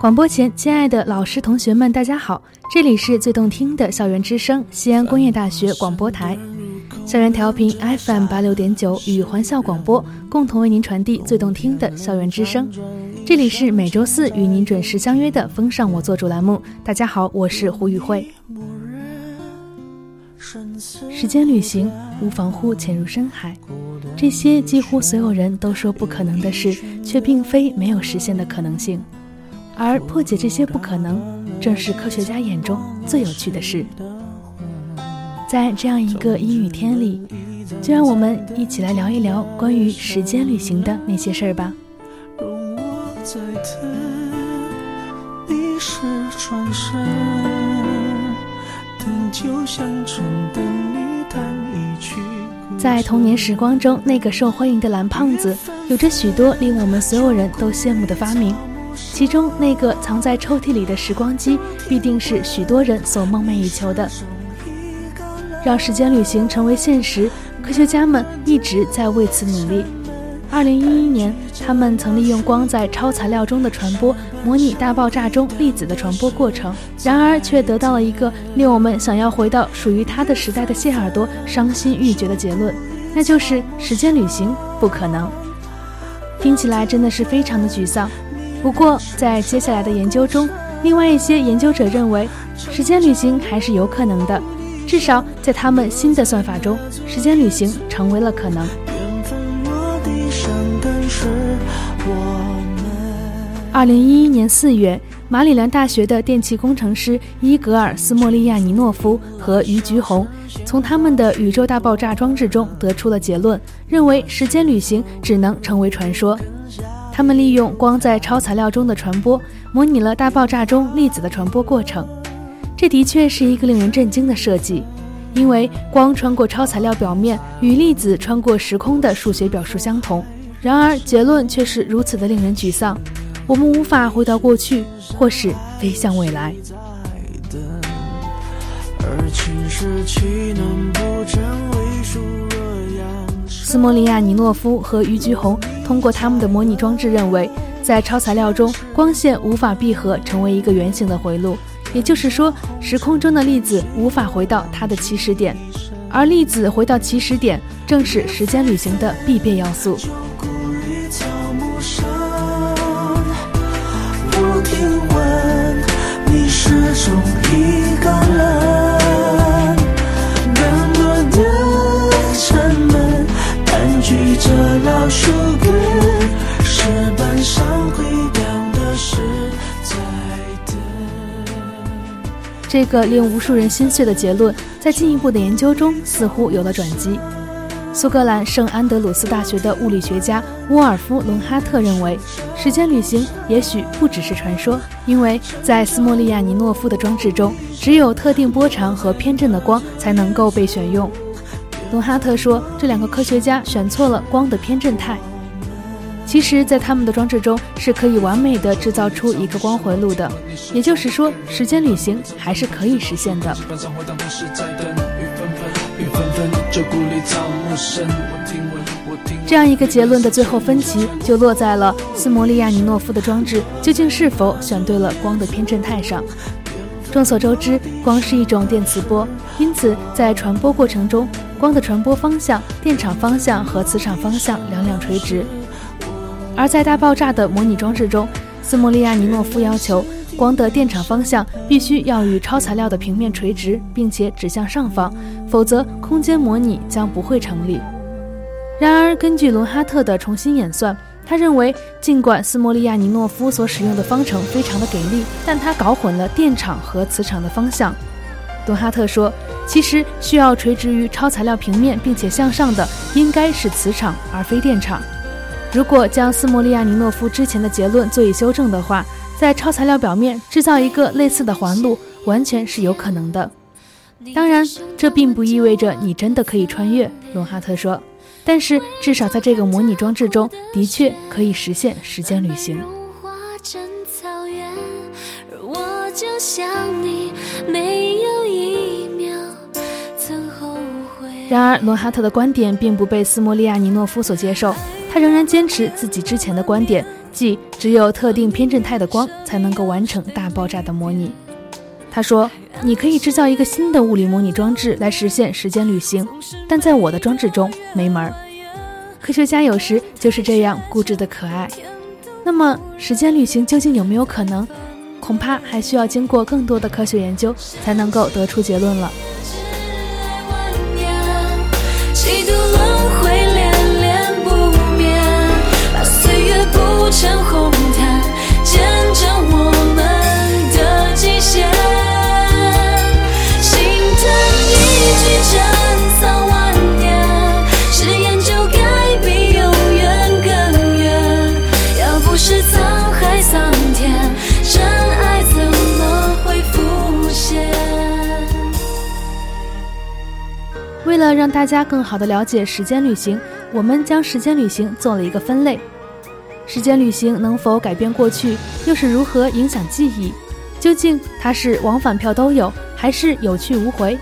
广播前，亲爱的老师、同学们，大家好！这里是最动听的校园之声，西安工业大学广播台，校园调频 FM 八六点九与欢笑广播共同为您传递最动听的校园之声。这里是每周四与您准时相约的“风尚我做主”栏目。大家好，我是胡宇慧。时间旅行，无防护潜入深海，这些几乎所有人都说不可能的事，却并非没有实现的可能性。而破解这些不可能，正是科学家眼中最有趣的事。在这样一个阴雨天里，就让我们一起来聊一聊关于时间旅行的那些事儿吧。在童年时光中，那个受欢迎的蓝胖子，有着许多令我们所有人都羡慕的发明。其中那个藏在抽屉里的时光机，必定是许多人所梦寐以求的。让时间旅行成为现实，科学家们一直在为此努力。二零一一年，他们曾利用光在超材料中的传播，模拟大爆炸中粒子的传播过程，然而却得到了一个令我们想要回到属于他的时代的谢耳朵伤心欲绝的结论，那就是时间旅行不可能。听起来真的是非常的沮丧。不过，在接下来的研究中，另外一些研究者认为，时间旅行还是有可能的。至少在他们新的算法中，时间旅行成为了可能。二零一一年四月，马里兰大学的电气工程师伊格尔斯莫利亚尼诺夫和于菊红从他们的宇宙大爆炸装置中得出了结论，认为时间旅行只能成为传说。他们利用光在超材料中的传播，模拟了大爆炸中粒子的传播过程。这的确是一个令人震惊的设计，因为光穿过超材料表面与粒子穿过时空的数学表述相同。然而结论却是如此的令人沮丧：我们无法回到过去，或是飞向未来。斯莫利亚尼诺夫和于菊红。通过他们的模拟装置认为，在超材料中，光线无法闭合成为一个圆形的回路，也就是说，时空中的粒子无法回到它的起始点，而粒子回到起始点正是时间旅行的必备要素。你始终一个人这个令无数人心碎的结论，在进一步的研究中似乎有了转机。苏格兰圣安德鲁斯大学的物理学家沃尔夫·伦哈特认为，时间旅行也许不只是传说，因为在斯莫利亚尼诺夫的装置中，只有特定波长和偏振的光才能够被选用。伦哈特说，这两个科学家选错了光的偏振态。其实，在他们的装置中是可以完美的制造出一个光回路的，也就是说，时间旅行还是可以实现的。这样一个结论的最后分歧就落在了斯摩利亚尼诺夫的装置究竟是否选对了光的偏振态上。众所周知，光是一种电磁波，因此在传播过程中，光的传播方向、电场方向和磁场方向两两垂直。而在大爆炸的模拟装置中，斯莫利亚尼诺夫要求光的电场方向必须要与超材料的平面垂直，并且指向上方，否则空间模拟将不会成立。然而，根据伦哈特的重新演算，他认为尽管斯莫利亚尼诺夫所使用的方程非常的给力，但他搞混了电场和磁场的方向。伦哈特说，其实需要垂直于超材料平面并且向上的应该是磁场而非电场。如果将斯莫利亚尼诺夫之前的结论做以修正的话，在超材料表面制造一个类似的环路，完全是有可能的。当然，这并不意味着你真的可以穿越，隆哈特说。但是，至少在这个模拟装置中，的确可以实现时间旅行。然而，罗哈特的观点并不被斯莫利亚尼诺夫所接受。他仍然坚持自己之前的观点，即只有特定偏振态的光才能够完成大爆炸的模拟。他说：“你可以制造一个新的物理模拟装置来实现时间旅行，但在我的装置中没门儿。”科学家有时就是这样固执的可爱。那么，时间旅行究竟有没有可能？恐怕还需要经过更多的科学研究才能够得出结论了。为了让大家更好的了解时间旅行，我们将时间旅行做了一个分类。时间旅行能否改变过去，又是如何影响记忆？究竟它是往返票都有，还是有去无回？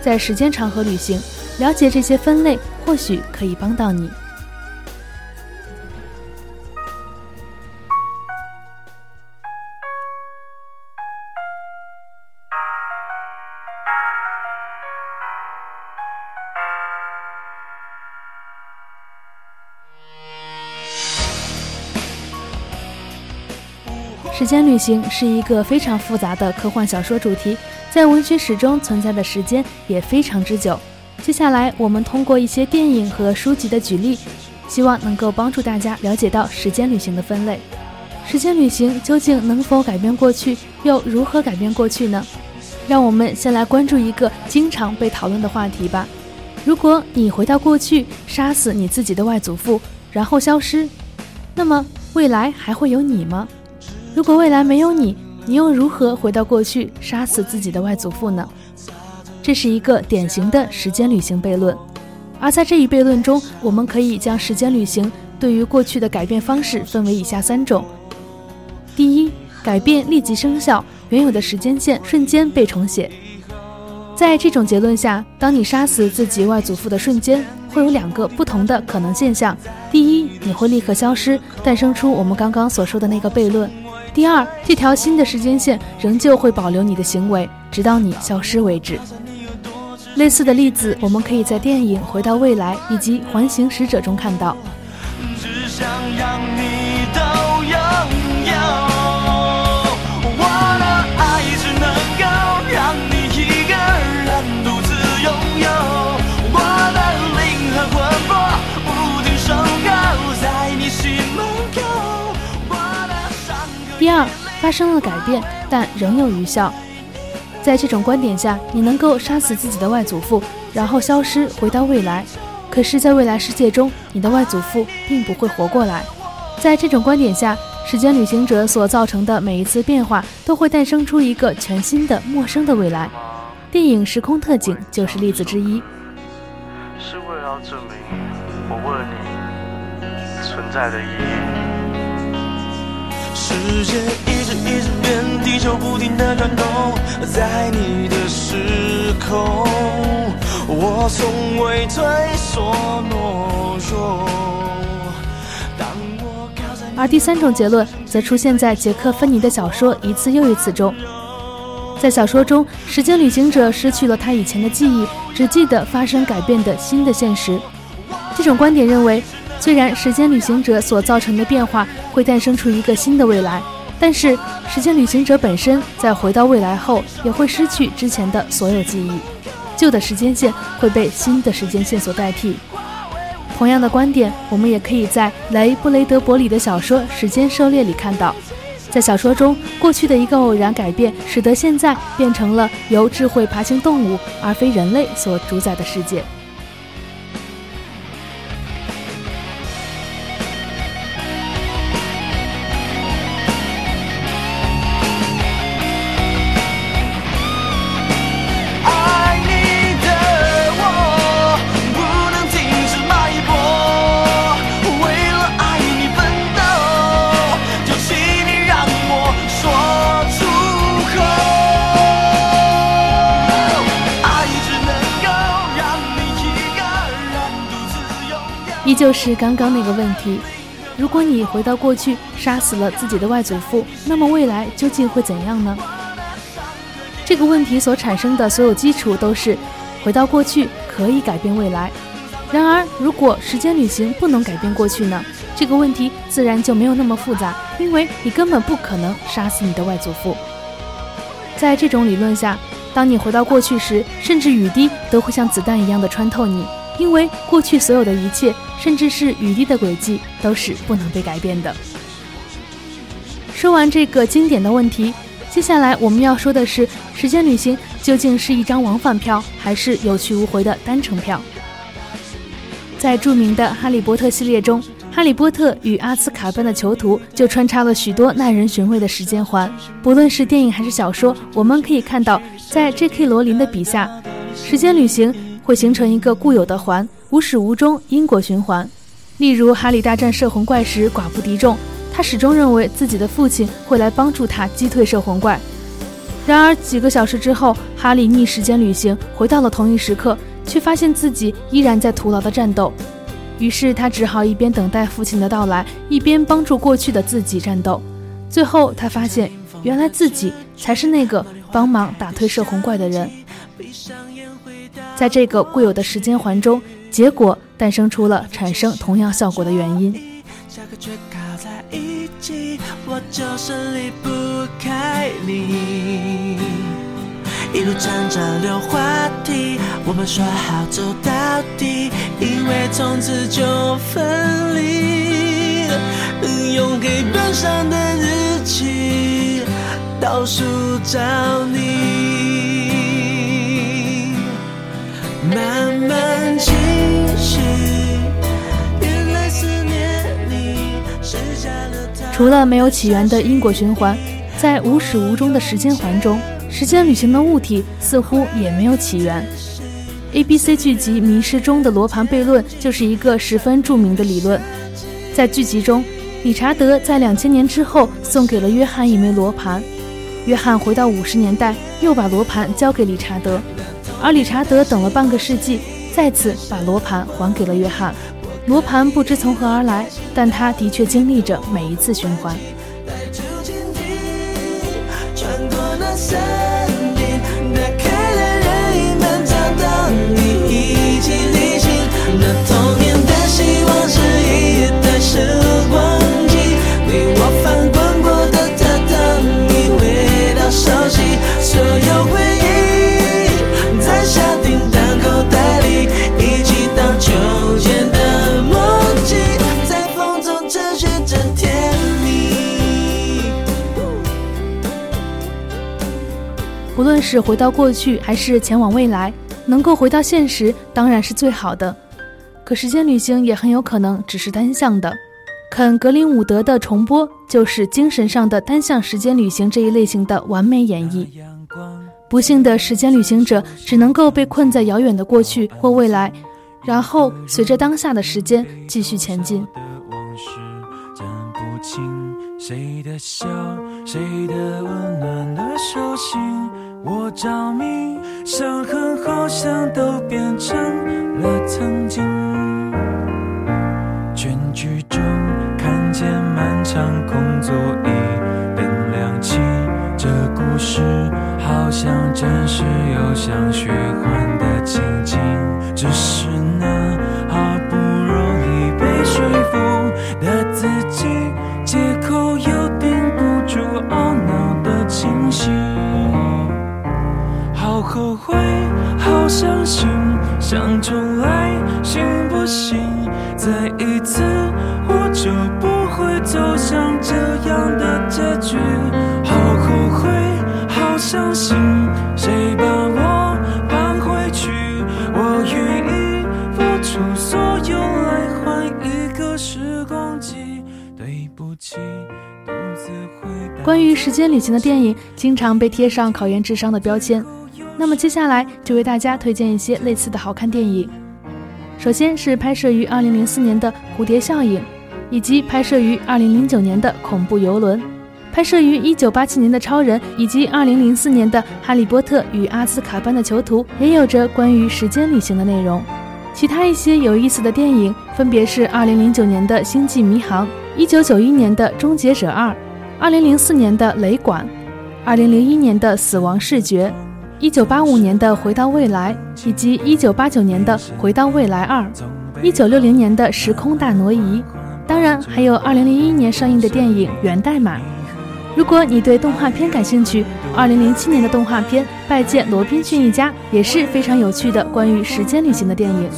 在时间长河旅行，了解这些分类，或许可以帮到你。时间旅行是一个非常复杂的科幻小说主题，在文学史中存在的时间也非常之久。接下来，我们通过一些电影和书籍的举例，希望能够帮助大家了解到时间旅行的分类。时间旅行究竟能否改变过去，又如何改变过去呢？让我们先来关注一个经常被讨论的话题吧。如果你回到过去，杀死你自己的外祖父，然后消失，那么未来还会有你吗？如果未来没有你，你又如何回到过去杀死自己的外祖父呢？这是一个典型的时间旅行悖论。而在这一悖论中，我们可以将时间旅行对于过去的改变方式分为以下三种：第一，改变立即生效，原有的时间线瞬间被重写。在这种结论下，当你杀死自己外祖父的瞬间，会有两个不同的可能现象：第一，你会立刻消失，诞生出我们刚刚所说的那个悖论。第二，这条新的时间线仍旧会保留你的行为，直到你消失为止。类似的例子，我们可以在电影《回到未来》以及《环形使者》中看到。只想要发生了改变，但仍有余效。在这种观点下，你能够杀死自己的外祖父，然后消失，回到未来。可是，在未来世界中，你的外祖父并不会活过来。在这种观点下，时间旅行者所造成的每一次变化，都会诞生出一个全新的、陌生的未来。电影《时空特警》就是例子之一。是为了证明我为了你存在的意义。世界一直一直变，地球不停的转动，在你的时空，我从未退缩懦弱。而第三种结论则出现在杰克·芬尼的小说《一次又一次》中。在小说中，时间旅行者失去了他以前的记忆，只记得发生改变的新的现实。这种观点认为。虽然时间旅行者所造成的变化会诞生出一个新的未来，但是时间旅行者本身在回到未来后也会失去之前的所有记忆，旧的时间线会被新的时间线所代替。同样的观点，我们也可以在雷·布雷德伯里的小说《时间狩猎》里看到。在小说中，过去的一个偶然改变，使得现在变成了由智慧爬行动物而非人类所主宰的世界。依旧是刚刚那个问题，如果你回到过去杀死了自己的外祖父，那么未来究竟会怎样呢？这个问题所产生的所有基础都是回到过去可以改变未来。然而，如果时间旅行不能改变过去呢？这个问题自然就没有那么复杂，因为你根本不可能杀死你的外祖父。在这种理论下，当你回到过去时，甚至雨滴都会像子弹一样的穿透你，因为过去所有的一切，甚至是雨滴的轨迹，都是不能被改变的。说完这个经典的问题，接下来我们要说的是，时间旅行究竟是一张往返票，还是有去无回的单程票？在著名的《哈利波特》系列中。《哈利波特与阿兹卡班的囚徒》就穿插了许多耐人寻味的时间环，不论是电影还是小说，我们可以看到，在 J.K. 罗琳的笔下，时间旅行会形成一个固有的环，无始无终，因果循环。例如，哈利大战摄魂怪时寡不敌众，他始终认为自己的父亲会来帮助他击退摄魂怪。然而几个小时之后，哈利逆时间旅行回到了同一时刻，却发现自己依然在徒劳的战斗。于是他只好一边等待父亲的到来，一边帮助过去的自己战斗。最后，他发现原来自己才是那个帮忙打退摄魂怪的人。在这个固有的时间环中，结果诞生出了产生同样效果的原因。我就是离不开你。一路唱着溜话题，我们说好走到底，因为从此就分离。用黑板上的日期倒数找你，慢慢清晰。原来思念你是加了除了没有起源的因果循环，在无始无终的时间环中。时间旅行的物体似乎也没有起源。A B C 剧集《迷失》中的罗盘悖论就是一个十分著名的理论。在剧集中，理查德在两千年之后送给了约翰一枚罗盘，约翰回到五十年代又把罗盘交给理查德，而理查德等了半个世纪，再次把罗盘还给了约翰。罗盘不知从何而来，但他的确经历着每一次循环。无论是回到过去，还是前往未来，能够回到现实当然是最好的。可时间旅行也很有可能只是单向的。肯·格林伍德的重播就是精神上的单向时间旅行这一类型的完美演绎。不幸的时间旅行者只能够被困在遥远的过去或未来，然后随着当下的时间继续前进。谁的笑，谁的温暖的手心，我着迷，伤痕好像都变成了曾经。全剧终，看见漫长空座椅，灯亮起，这故事好像真实又像虚幻的情景，只是那好不容易被说服的好后悔，好伤心，想重来行不行？再一次，我就不会走向这样的结局。好后悔，好伤心，谁把我搬回去？我愿意付出所有来换一个时光机。对不起关于时间旅行的电影，经常被贴上考验智商的标签。那么接下来就为大家推荐一些类似的好看电影。首先是拍摄于2004年的《蝴蝶效应》，以及拍摄于2009年的《恐怖游轮》，拍摄于1987年的《超人》，以及2004年的《哈利波特与阿兹卡班的囚徒》，也有着关于时间旅行的内容。其他一些有意思的电影，分别是2009年的《星际迷航》。一九九一年的《终结者二》，二零零四年的《雷管》，二零零一年的《死亡视觉》，一九八五年的《回到未来》，以及一九八九年的《回到未来二》，一九六零年的《时空大挪移》，当然还有二零零一年上映的电影《源代码》。如果你对动画片感兴趣，二零零七年的动画片《拜见罗宾逊一家》也是非常有趣的关于时间旅行的电影。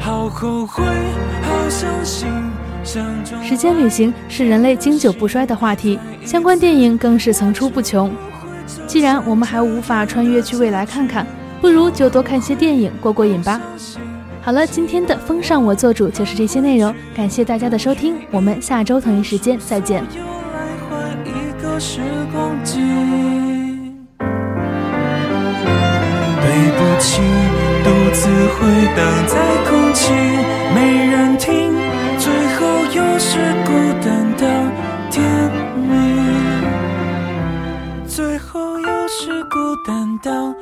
好后悔，好相信时间旅行是人类经久不衰的话题，相关电影更是层出不穷。既然我们还无法穿越去未来看看，不如就多看些电影过过瘾吧。好了，今天的风尚我做主就是这些内容，感谢大家的收听，我们下周同一时间再见。对不起，独自回荡在空气，没人听，是孤单到天明，最后又是孤单到。